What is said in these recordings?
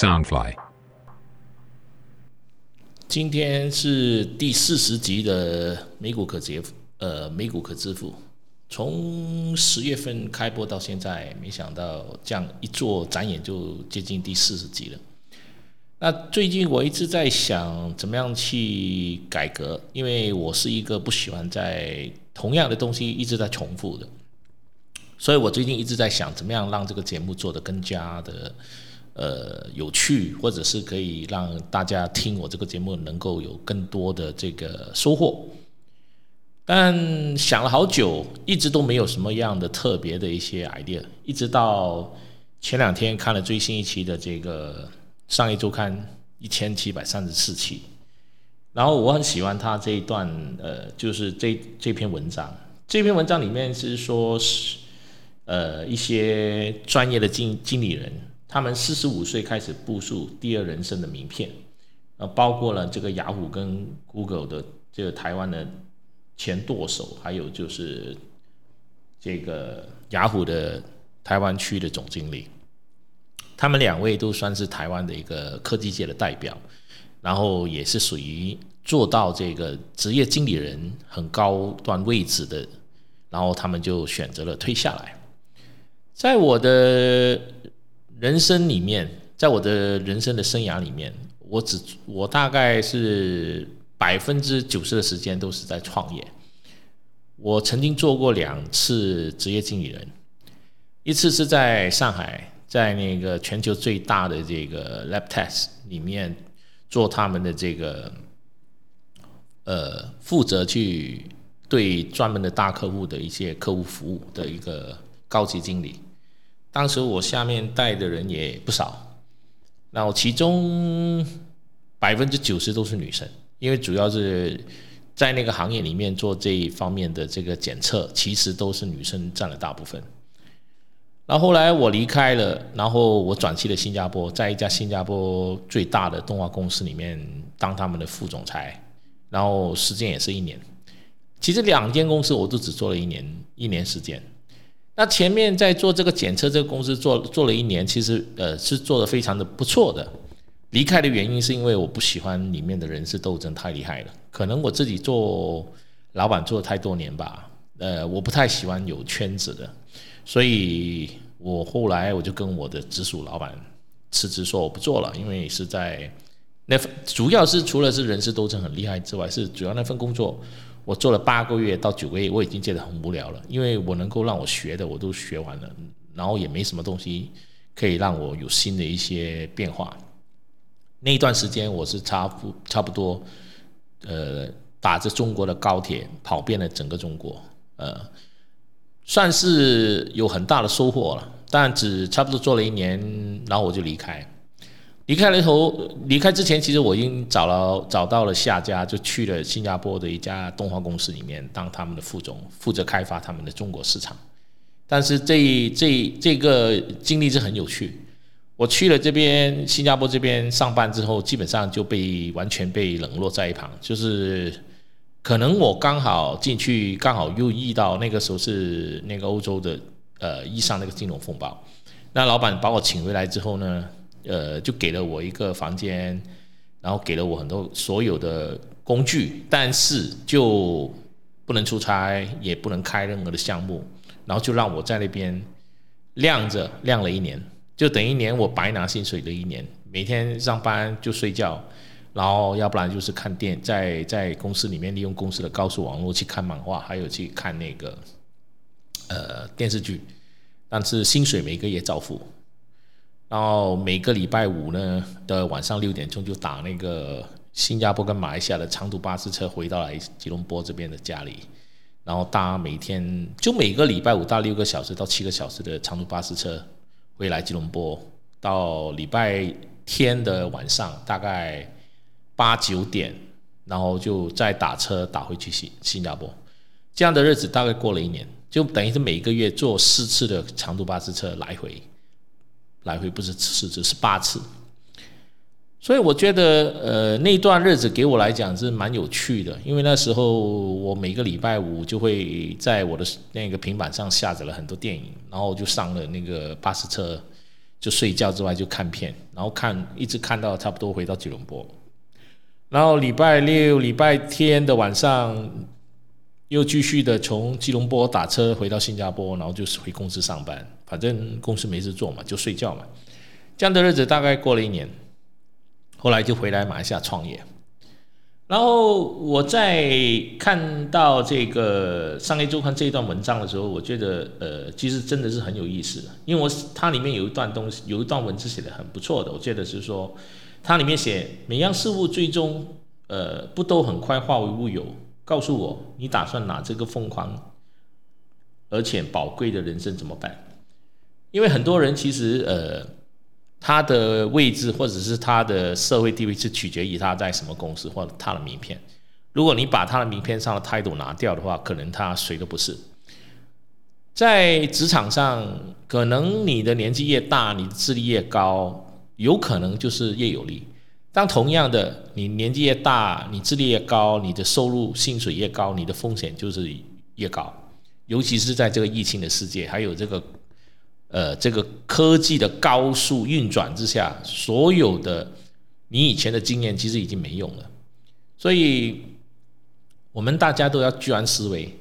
Soundfly。今天是第四十集的美股可支付，呃，美股可支付。从十月份开播到现在，没想到这样一做，转眼就接近第四十集了。那最近我一直在想，怎么样去改革？因为我是一个不喜欢在同样的东西一直在重复的，所以我最近一直在想，怎么样让这个节目做得更加的呃有趣，或者是可以让大家听我这个节目能够有更多的这个收获。但想了好久，一直都没有什么样的特别的一些 idea，一直到前两天看了最新一期的这个。上一周刊一千七百三十四期，然后我很喜欢他这一段，呃，就是这这篇文章。这篇文章里面是说，是呃一些专业的经经理人，他们四十五岁开始部署第二人生的名片，呃，包括了这个雅虎跟 Google 的这个台湾的前舵手，还有就是这个雅虎的台湾区的总经理。他们两位都算是台湾的一个科技界的代表，然后也是属于做到这个职业经理人很高端位置的，然后他们就选择了退下来。在我的人生里面，在我的人生的生涯里面，我只我大概是百分之九十的时间都是在创业。我曾经做过两次职业经理人，一次是在上海。在那个全球最大的这个 lab test 里面做他们的这个呃负责去对专门的大客户的一些客户服务的一个高级经理。当时我下面带的人也不少，然后其中百分之九十都是女生，因为主要是在那个行业里面做这一方面的这个检测，其实都是女生占了大部分。然后后来我离开了，然后我转去了新加坡，在一家新加坡最大的动画公司里面当他们的副总裁，然后时间也是一年。其实两间公司我都只做了一年，一年时间。那前面在做这个检测这个公司做做了一年，其实呃是做的非常的不错的。离开的原因是因为我不喜欢里面的人事斗争太厉害了，可能我自己做老板做了太多年吧，呃我不太喜欢有圈子的。所以我后来我就跟我的直属老板辞职，说我不做了，因为是在那主要是除了是人事斗争很厉害之外，是主要那份工作我做了八个月到九个月，我已经觉得很无聊了，因为我能够让我学的我都学完了，然后也没什么东西可以让我有新的一些变化。那一段时间我是差不差不多，呃，打着中国的高铁跑遍了整个中国，呃。算是有很大的收获了，但只差不多做了一年，然后我就离开。离开了以后，离开之前，其实我已经找了找到了下家，就去了新加坡的一家动画公司里面当他们的副总，负责开发他们的中国市场。但是这这这个经历是很有趣。我去了这边新加坡这边上班之后，基本上就被完全被冷落在一旁，就是。可能我刚好进去，刚好又遇到那个时候是那个欧洲的呃遇上那个金融风暴，那老板把我请回来之后呢，呃就给了我一个房间，然后给了我很多所有的工具，但是就不能出差，也不能开任何的项目，然后就让我在那边晾着晾了一年，就等一年我白拿薪水的一年，每天上班就睡觉。然后，要不然就是看电，在在公司里面利用公司的高速网络去看漫画，还有去看那个呃电视剧，但是薪水每个月照付。然后每个礼拜五呢的晚上六点钟就打那个新加坡跟马来西亚的长途巴士车回到来吉隆坡这边的家里，然后搭每天就每个礼拜五搭六个小时到七个小时的长途巴士车回来吉隆坡，到礼拜天的晚上大概。八九点，然后就再打车打回去新新加坡，这样的日子大概过了一年，就等于是每个月坐四次的长途巴士车来回，来回不是四次是八次，所以我觉得呃那段日子给我来讲是蛮有趣的，因为那时候我每个礼拜五就会在我的那个平板上下载了很多电影，然后就上了那个巴士车就睡觉之外就看片，然后看一直看到差不多回到吉隆坡，然后礼拜六、礼拜天的晚上又继续的从吉隆坡打车回到新加坡，然后就是回公司上班，反正公司没事做嘛，就睡觉嘛。这样的日子大概过了一年，后来就回来马来西亚创业。然后我在看到这个商业周刊这一段文章的时候，我觉得呃，其实真的是很有意思，因为我它里面有一段东西，有一段文字写的很不错的。我觉得是说，它里面写每样事物最终呃不都很快化为乌有？告诉我，你打算拿这个疯狂而且宝贵的人生怎么办？因为很多人其实呃。他的位置或者是他的社会地位是取决于他在什么公司或者他的名片。如果你把他的名片上的态度拿掉的话，可能他谁都不是。在职场上，可能你的年纪越大，你的资历越高，有可能就是越有利。当同样的，你年纪越大，你资历越高，你的收入薪水越高，你的风险就是越高。尤其是在这个疫情的世界，还有这个。呃，这个科技的高速运转之下，所有的你以前的经验其实已经没用了，所以我们大家都要居安思危。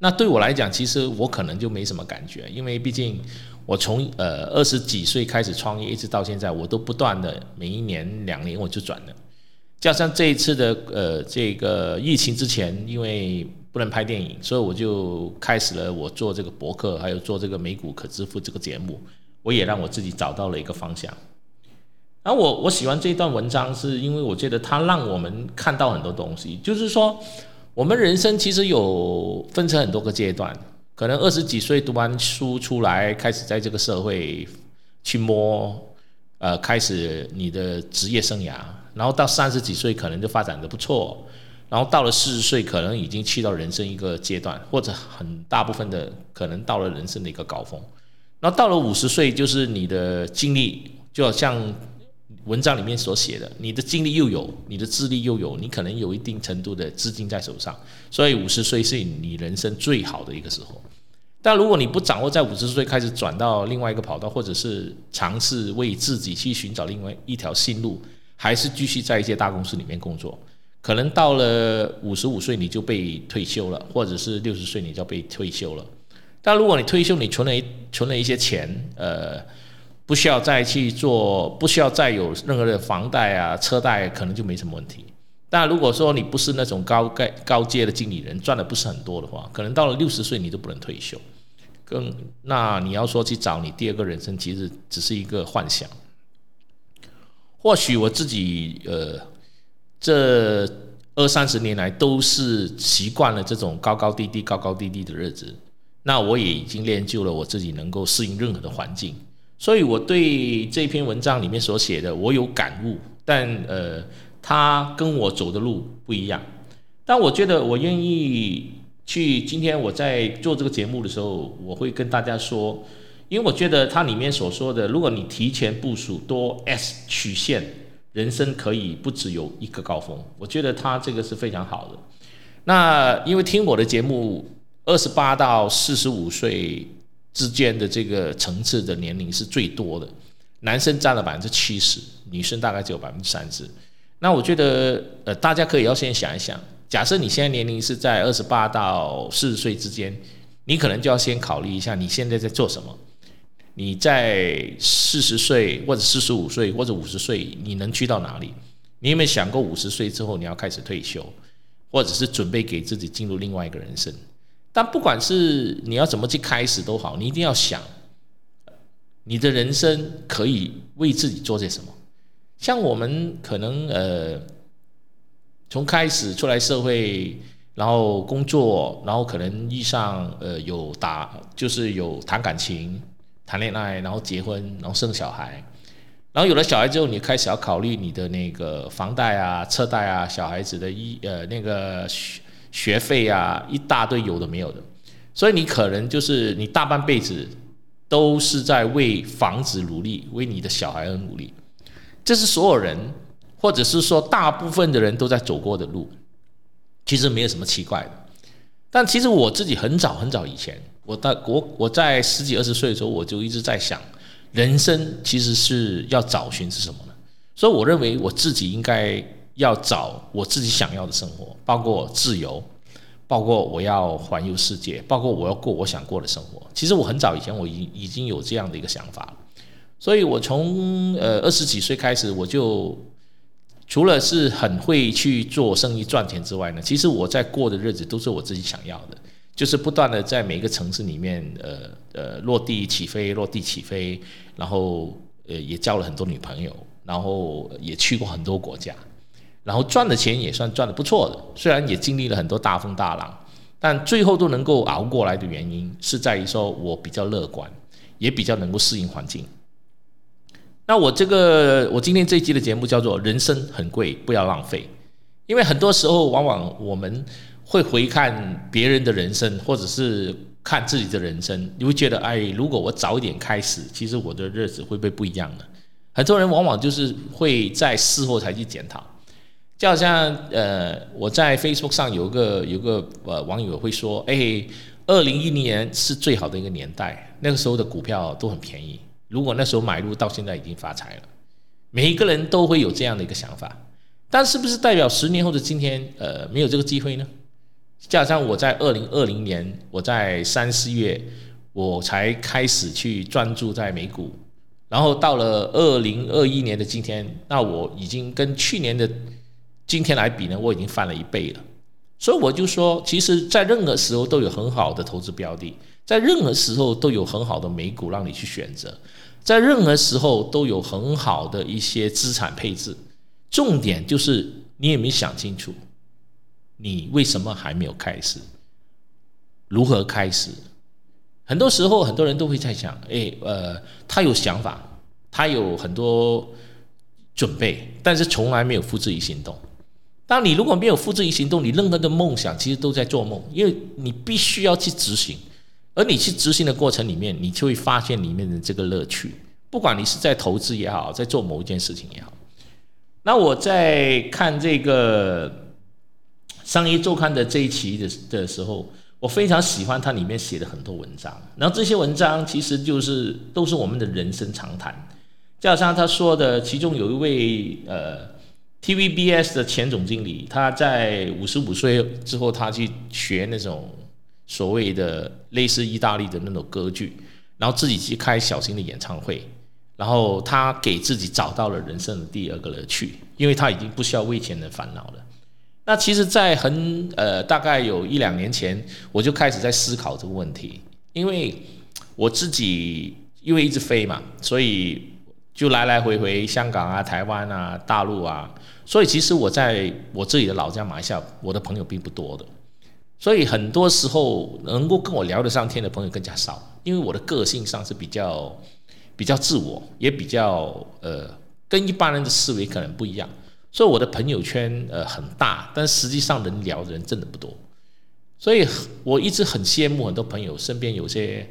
那对我来讲，其实我可能就没什么感觉，因为毕竟我从呃二十几岁开始创业，一直到现在，我都不断的每一年两年我就转了。加上这一次的呃这个疫情之前，因为不能拍电影，所以我就开始了我做这个博客，还有做这个美股可支付这个节目。我也让我自己找到了一个方向。然后我我喜欢这段文章，是因为我觉得它让我们看到很多东西。就是说，我们人生其实有分成很多个阶段。可能二十几岁读完书出来，开始在这个社会去摸，呃，开始你的职业生涯。然后到三十几岁，可能就发展的不错。然后到了四十岁，可能已经去到人生一个阶段，或者很大部分的可能到了人生的一个高峰。然后到了五十岁，就是你的经历，就好像文章里面所写的，你的经历又有，你的智力又有，你可能有一定程度的资金在手上，所以五十岁是你人生最好的一个时候。但如果你不掌握在五十岁开始转到另外一个跑道，或者是尝试为自己去寻找另外一条新路，还是继续在一些大公司里面工作。可能到了五十五岁你就被退休了，或者是六十岁你就要被退休了。但如果你退休，你存了存了一些钱，呃，不需要再去做，不需要再有任何的房贷啊、车贷，可能就没什么问题。但如果说你不是那种高盖高阶的经理人，赚的不是很多的话，可能到了六十岁你都不能退休。更那你要说去找你第二个人生，其实只是一个幻想。或许我自己呃。这二三十年来都是习惯了这种高高低低、高高低低的日子，那我也已经练就了我自己能够适应任何的环境，所以我对这篇文章里面所写的我有感悟，但呃，他跟我走的路不一样，但我觉得我愿意去。今天我在做这个节目的时候，我会跟大家说，因为我觉得它里面所说的，如果你提前部署多 S 曲线。人生可以不只有一个高峰，我觉得他这个是非常好的。那因为听我的节目，二十八到四十五岁之间的这个层次的年龄是最多的，男生占了百分之七十，女生大概只有百分之三十。那我觉得，呃，大家可以要先想一想，假设你现在年龄是在二十八到四十岁之间，你可能就要先考虑一下你现在在做什么。你在四十岁或者四十五岁或者五十岁，你能去到哪里？你有没有想过五十岁之后你要开始退休，或者是准备给自己进入另外一个人生？但不管是你要怎么去开始都好，你一定要想，你的人生可以为自己做些什么。像我们可能呃，从开始出来社会，然后工作，然后可能遇上呃有打，就是有谈感情。谈恋爱，然后结婚，然后生小孩，然后有了小孩之后，你开始要考虑你的那个房贷啊、车贷啊、小孩子的医呃那个学费啊，一大堆有的没有的，所以你可能就是你大半辈子都是在为房子努力，为你的小孩而努力，这是所有人或者是说大部分的人都在走过的路，其实没有什么奇怪的。但其实我自己很早很早以前。我大我我在十几二十岁的时候，我就一直在想，人生其实是要找寻是什么呢？所以我认为我自己应该要找我自己想要的生活，包括自由，包括我要环游世界，包括我要过我想过的生活。其实我很早以前我已已经有这样的一个想法了，所以我从呃二十几岁开始，我就除了是很会去做生意赚钱之外呢，其实我在过的日子都是我自己想要的。就是不断的在每一个城市里面，呃呃落地起飞，落地起飞，然后呃也交了很多女朋友，然后也去过很多国家，然后赚的钱也算赚的不错的，虽然也经历了很多大风大浪，但最后都能够熬过来的原因是在于说我比较乐观，也比较能够适应环境。那我这个我今天这一期的节目叫做“人生很贵，不要浪费”，因为很多时候往往我们。会回看别人的人生，或者是看自己的人生，你会觉得，哎，如果我早一点开始，其实我的日子会不会不一样呢？很多人往往就是会在事后才去检讨，就好像呃，我在 Facebook 上有个有个呃网友会说，哎，二零一零年是最好的一个年代，那个时候的股票都很便宜，如果那时候买入，到现在已经发财了。每一个人都会有这样的一个想法，但是不是代表十年后的今天，呃，没有这个机会呢？加上我在二零二零年，我在三四月，我才开始去专注在美股，然后到了二零二一年的今天，那我已经跟去年的今天来比呢，我已经翻了一倍了。所以我就说，其实，在任何时候都有很好的投资标的，在任何时候都有很好的美股让你去选择，在任何时候都有很好的一些资产配置。重点就是你有没想清楚？你为什么还没有开始？如何开始？很多时候，很多人都会在想：哎，呃，他有想法，他有很多准备，但是从来没有付之于行动。当你如果没有付之于行动，你任何的梦想其实都在做梦，因为你必须要去执行。而你去执行的过程里面，你就会发现里面的这个乐趣。不管你是在投资也好，在做某一件事情也好。那我在看这个。商业周刊的这一期的的时候，我非常喜欢它里面写的很多文章。然后这些文章其实就是都是我们的人生常谈。就好像他说的，其中有一位呃 TVBS 的前总经理，他在五十五岁之后，他去学那种所谓的类似意大利的那种歌剧，然后自己去开小型的演唱会，然后他给自己找到了人生的第二个乐趣，因为他已经不需要为钱的烦恼了。那其实，在很呃，大概有一两年前，我就开始在思考这个问题，因为我自己因为一直飞嘛，所以就来来回回香港啊、台湾啊、大陆啊，所以其实我在我自己的老家马来西亚，我的朋友并不多的，所以很多时候能够跟我聊得上天的朋友更加少，因为我的个性上是比较比较自我，也比较呃，跟一般人的思维可能不一样。所以我的朋友圈呃很大，但实际上能聊的人真的不多，所以我一直很羡慕很多朋友身边有些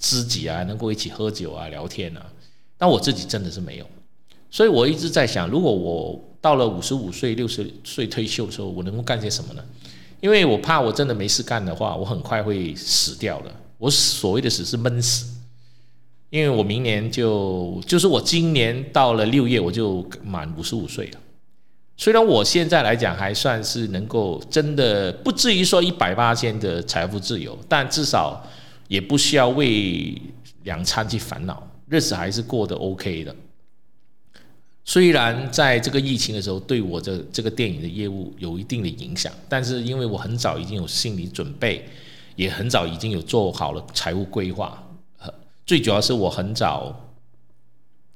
知己啊，能够一起喝酒啊、聊天啊，那我自己真的是没有。所以我一直在想，如果我到了五十五岁、六十岁退休的时候，我能够干些什么呢？因为我怕我真的没事干的话，我很快会死掉了。我所谓的死是闷死，因为我明年就就是我今年到了六月我就满五十五岁了。虽然我现在来讲还算是能够真的不至于说一百八千的财富自由，但至少也不需要为两餐去烦恼，日子还是过得 OK 的。虽然在这个疫情的时候对我的这个电影的业务有一定的影响，但是因为我很早已经有心理准备，也很早已经有做好了财务规划。最主要是我很早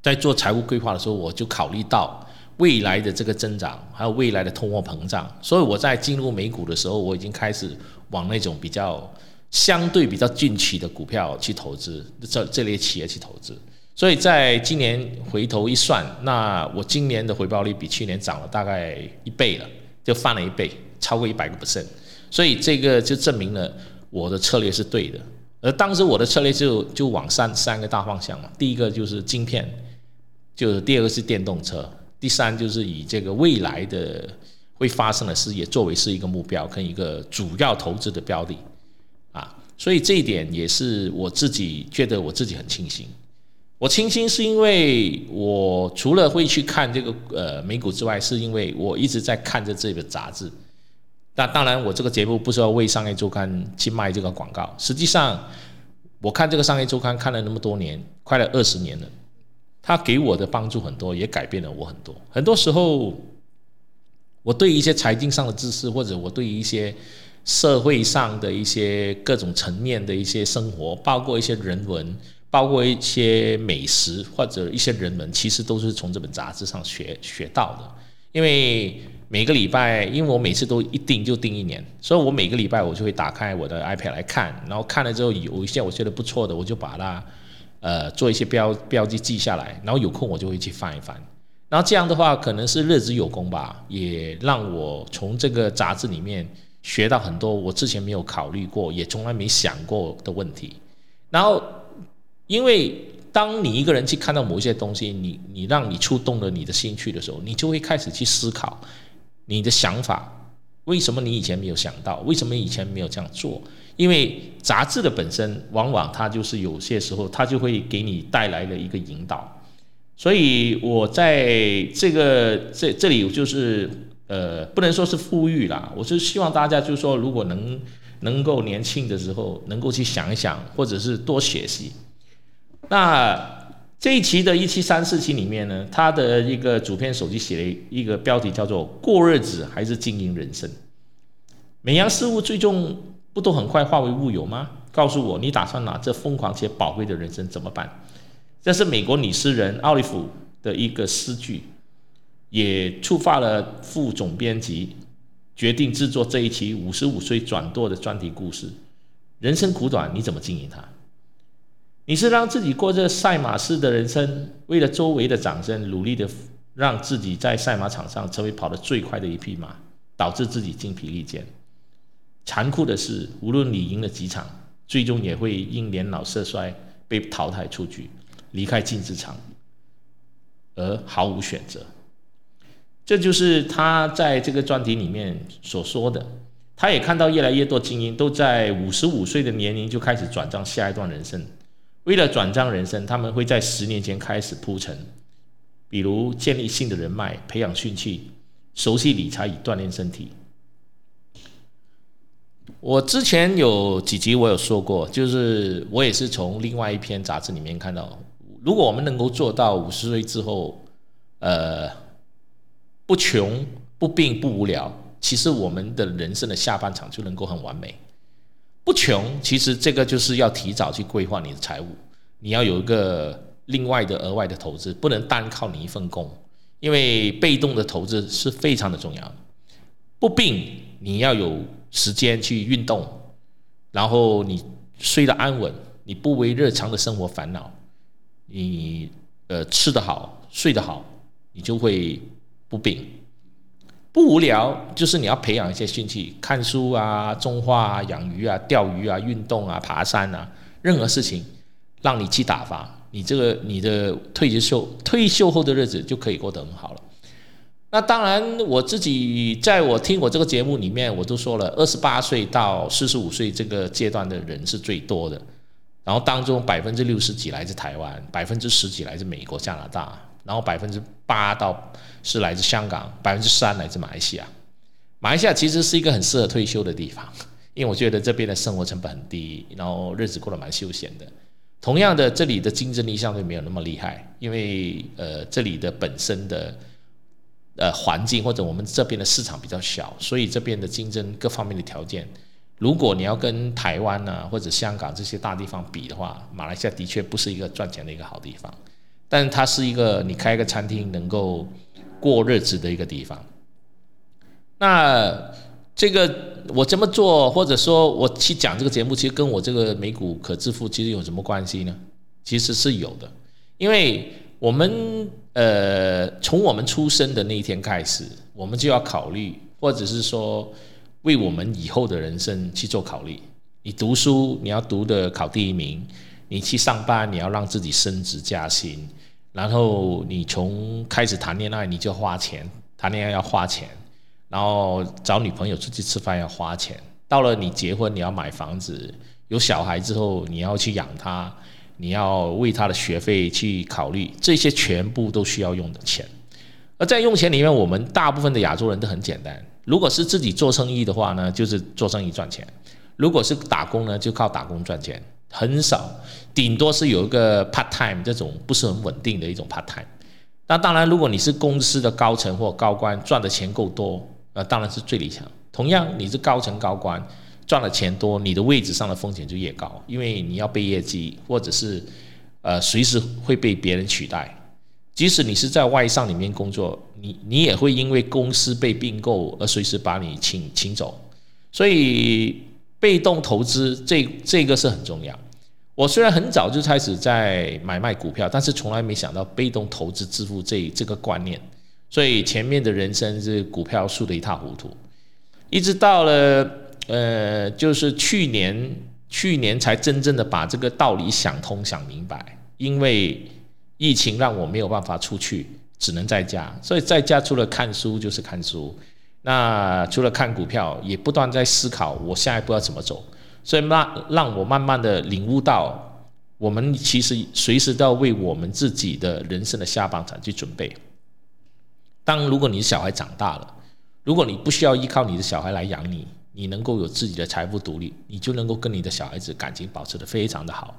在做财务规划的时候，我就考虑到。未来的这个增长，还有未来的通货膨胀，所以我在进入美股的时候，我已经开始往那种比较相对比较近期的股票去投资，这这类企业去投资。所以在今年回头一算，那我今年的回报率比去年涨了大概一倍了，就翻了一倍，超过一百个 percent。所以这个就证明了我的策略是对的。而当时我的策略就就往三三个大方向嘛，第一个就是晶片，就是第二个是电动车。第三就是以这个未来的会发生的事业作为是一个目标跟一个主要投资的标的，所以这一点也是我自己觉得我自己很庆幸。我清新是因为我除了会去看这个呃美股之外，是因为我一直在看着这个杂志。那当然，我这个节目不是要为商业周刊去卖这个广告。实际上，我看这个商业周刊看了那么多年，快了二十年了，它给我的帮助很多，也改变了我很多。很多时候，我对一些财经上的知识，或者我对一些社会上的一些各种层面的一些生活，包括一些人文，包括一些美食或者一些人文，其实都是从这本杂志上学学到的，因为。每个礼拜，因为我每次都一订就订一年，所以我每个礼拜我就会打开我的 iPad 来看，然后看了之后有一些我觉得不错的，我就把它呃做一些标标记记下来，然后有空我就会去翻一翻。然后这样的话，可能是日子有功吧，也让我从这个杂志里面学到很多我之前没有考虑过，也从来没想过的问题。然后因为。当你一个人去看到某一些东西，你你让你触动了你的兴趣的时候，你就会开始去思考你的想法，为什么你以前没有想到？为什么以前没有这样做？因为杂志的本身，往往它就是有些时候它就会给你带来了一个引导。所以我在这个这这里就是呃，不能说是富裕啦，我是希望大家就是说，如果能能够年轻的时候能够去想一想，或者是多学习。那这一期的一七三四期里面呢，他的一个主编手机写了一个标题叫做“过日子还是经营人生”。每样事物最终不都很快化为乌有吗？告诉我，你打算拿这疯狂且宝贵的人生怎么办？这是美国女诗人奥利弗的一个诗句，也触发了副总编辑决定制作这一期五十五岁转舵的专题故事。人生苦短，你怎么经营它？你是让自己过着赛马式的人生，为了周围的掌声，努力的让自己在赛马场上成为跑得最快的一匹马，导致自己精疲力尽。残酷的是，无论你赢了几场，最终也会因年老色衰被淘汰出局，离开竞技场，而毫无选择。这就是他在这个专题里面所说的。他也看到越来越多精英都在五十五岁的年龄就开始转账下一段人生。为了转账人生，他们会在十年前开始铺陈，比如建立新的人脉、培养兴趣、熟悉理财以锻炼身体。我之前有几集我有说过，就是我也是从另外一篇杂志里面看到，如果我们能够做到五十岁之后，呃，不穷、不病、不无聊，其实我们的人生的下半场就能够很完美。不穷，其实这个就是要提早去规划你的财务，你要有一个另外的额外的投资，不能单靠你一份工，因为被动的投资是非常的重要。不病，你要有时间去运动，然后你睡得安稳，你不为日常的生活烦恼，你呃吃得好，睡得好，你就会不病。不无聊，就是你要培养一些兴趣，看书啊、种花啊、养鱼啊、钓鱼啊、运动啊、爬山啊，任何事情让你去打发，你这个你的退休退休后的日子就可以过得很好了。那当然，我自己在我听我这个节目里面，我都说了，二十八岁到四十五岁这个阶段的人是最多的，然后当中百分之六十几来自台湾，百分之十几来自美国、加拿大。然后百分之八到是来自香港，百分之三来自马来西亚。马来西亚其实是一个很适合退休的地方，因为我觉得这边的生活成本很低，然后日子过得蛮休闲的。同样的，这里的竞争力相对没有那么厉害，因为呃这里的本身的呃环境或者我们这边的市场比较小，所以这边的竞争各方面的条件，如果你要跟台湾呢或者香港这些大地方比的话，马来西亚的确不是一个赚钱的一个好地方。但它是一个你开一个餐厅能够过日子的一个地方。那这个我这么做，或者说我去讲这个节目，其实跟我这个美股可致富其实有什么关系呢？其实是有的，因为我们呃从我们出生的那一天开始，我们就要考虑，或者是说为我们以后的人生去做考虑。你读书，你要读的考第一名。你去上班，你要让自己升职加薪，然后你从开始谈恋爱你就花钱，谈恋爱要花钱，然后找女朋友出去吃饭要花钱，到了你结婚你要买房子，有小孩之后你要去养他，你要为他的学费去考虑，这些全部都需要用的钱。而在用钱里面，我们大部分的亚洲人都很简单。如果是自己做生意的话呢，就是做生意赚钱；如果是打工呢，就靠打工赚钱。很少，顶多是有一个 part time 这种不是很稳定的一种 part time。那当然，如果你是公司的高层或高官，赚的钱够多，那当然是最理想。同样，你是高层高官，赚的钱多，你的位置上的风险就越高，因为你要背业绩，或者是呃随时会被别人取代。即使你是在外商里面工作，你你也会因为公司被并购而随时把你请请走，所以被动投资这这个是很重要。我虽然很早就开始在买卖股票，但是从来没想到被动投资致富这这个观念，所以前面的人生是股票输得一塌糊涂，一直到了呃，就是去年去年才真正的把这个道理想通想明白，因为。疫情让我没有办法出去，只能在家。所以在家除了看书就是看书，那除了看股票，也不断在思考我下一步要怎么走。所以让让我慢慢的领悟到，我们其实随时都要为我们自己的人生的下半场去准备。当如果你小孩长大了，如果你不需要依靠你的小孩来养你，你能够有自己的财富独立，你就能够跟你的小孩子感情保持的非常的好，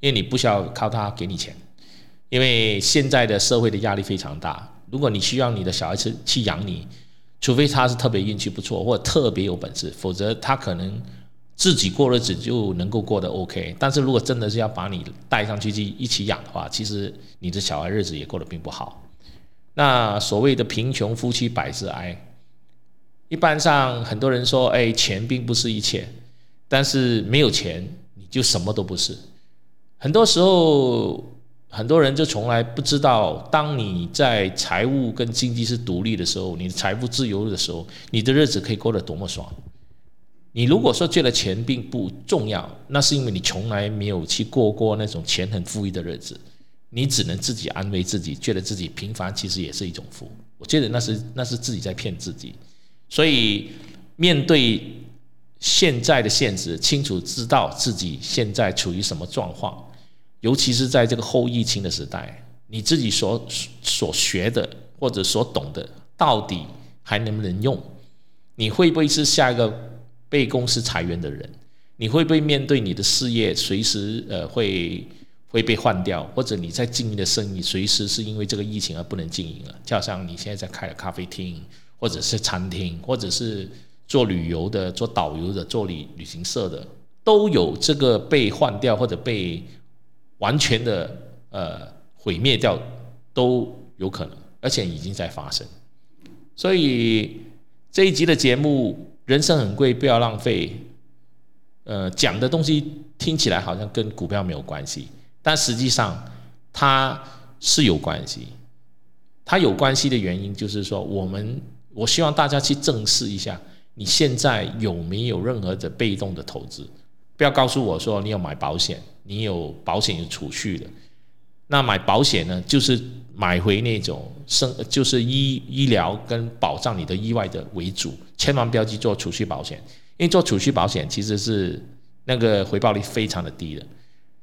因为你不需要靠他给你钱。因为现在的社会的压力非常大，如果你需要你的小孩子去养你，除非他是特别运气不错或者特别有本事，否则他可能自己过日子就能够过得 OK。但是如果真的是要把你带上去去一起养的话，其实你的小孩日子也过得并不好。那所谓的贫穷夫妻百事哀，一般上很多人说，哎，钱并不是一切，但是没有钱你就什么都不是。很多时候。很多人就从来不知道，当你在财务跟经济是独立的时候，你的财富自由的时候，你的日子可以过得多么爽。你如果说觉得钱并不重要，那是因为你从来没有去过过那种钱很富裕的日子，你只能自己安慰自己，觉得自己平凡其实也是一种福。我觉得那是那是自己在骗自己。所以面对现在的现实，清楚知道自己现在处于什么状况。尤其是在这个后疫情的时代，你自己所所学的或者所懂的，到底还能不能用？你会不会是下一个被公司裁员的人？你会不会面对你的事业随时呃会会被换掉？或者你在经营的生意随时是因为这个疫情而不能经营了？就好像你现在在开的咖啡厅，或者是餐厅，或者是做旅游的、做导游的、做旅旅行社的，都有这个被换掉或者被。完全的呃毁灭掉都有可能，而且已经在发生。所以这一集的节目《人生很贵，不要浪费》，呃，讲的东西听起来好像跟股票没有关系，但实际上它是有关系。它有关系的原因就是说，我们我希望大家去正视一下，你现在有没有任何的被动的投资？不要告诉我说你有买保险。你有保险有储蓄的，那买保险呢，就是买回那种生，就是医医疗跟保障你的意外的为主，千万不要去做储蓄保险，因为做储蓄保险其实是那个回报率非常的低的。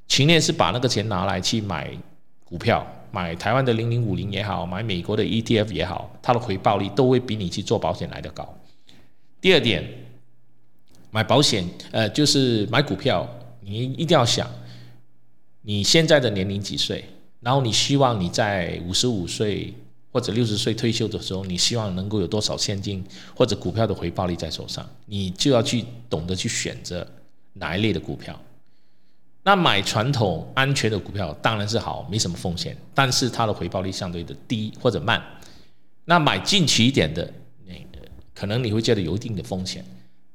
情念是把那个钱拿来去买股票，买台湾的零零五零也好，买美国的 ETF 也好，它的回报率都会比你去做保险来的高。第二点，买保险，呃，就是买股票，你一定要想。你现在的年龄几岁？然后你希望你在五十五岁或者六十岁退休的时候，你希望能够有多少现金或者股票的回报率在手上？你就要去懂得去选择哪一类的股票。那买传统安全的股票当然是好，没什么风险，但是它的回报率相对的低或者慢。那买进取一点的，那个可能你会觉得有一定的风险。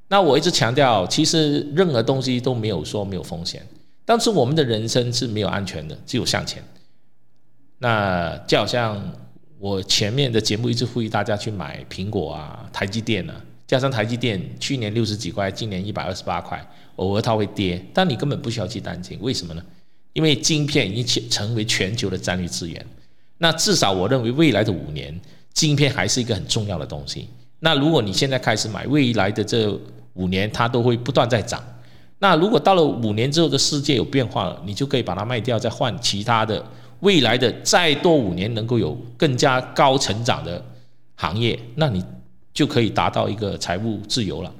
那我一直强调，其实任何东西都没有说没有风险。但是我们的人生是没有安全的，只有向前。那就好像我前面的节目一直呼吁大家去买苹果啊、台积电啊，加上台积电去年六十几块，今年一百二十八块，偶尔它会跌，但你根本不需要去担心，为什么呢？因为晶片已经成为全球的战略资源。那至少我认为未来的五年，晶片还是一个很重要的东西。那如果你现在开始买，未来的这五年它都会不断在涨。那如果到了五年之后的世界有变化了，你就可以把它卖掉，再换其他的未来的再多五年能够有更加高成长的行业，那你就可以达到一个财务自由了。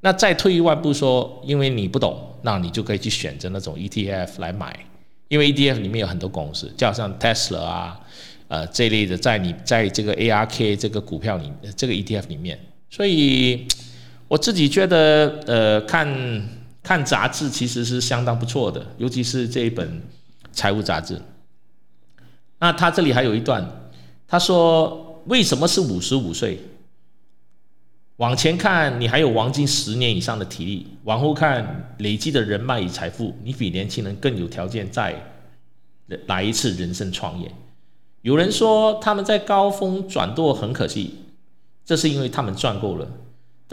那再退一万步说，因为你不懂，那你就可以去选择那种 ETF 来买，因为 ETF 里面有很多公司，就好像 Tesla 啊，呃这类的，在你在这个 ARK 这个股票里，这个 ETF 里面，所以我自己觉得，呃，看看杂志其实是相当不错的，尤其是这一本财务杂志。那他这里还有一段，他说为什么是五十五岁？往前看，你还有黄金十年以上的体力；往后看，累积的人脉与财富，你比年轻人更有条件再来一次人生创业。有人说他们在高峰转舵很可惜，这是因为他们赚够了。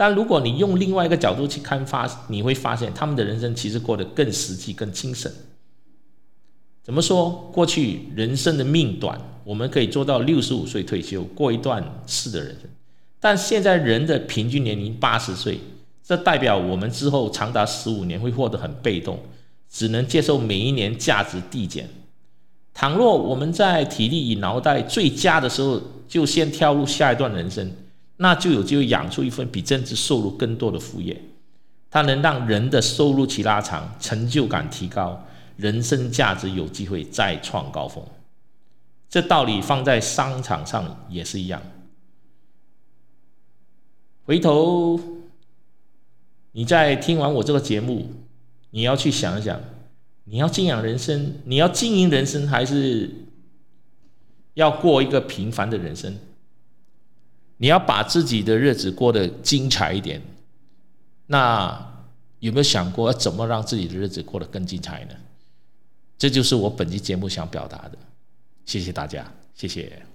但如果你用另外一个角度去看发，你会发现他们的人生其实过得更实际、更精神。怎么说？过去人生的命短，我们可以做到六十五岁退休，过一段式的人生。但现在人的平均年龄八十岁，这代表我们之后长达十五年会活得很被动，只能接受每一年价值递减。倘若我们在体力与脑袋最佳的时候就先跳入下一段人生，那就有机会养出一份比政治收入更多的副业。它能让人的收入期拉长，成就感提高，人生价值有机会再创高峰。这道理放在商场上也是一样。回头，你在听完我这个节目，你要去想一想，你要敬仰人生，你要经营人生，还是要过一个平凡的人生？你要把自己的日子过得精彩一点，那有没有想过要怎么让自己的日子过得更精彩呢？这就是我本期节目想表达的。谢谢大家，谢谢。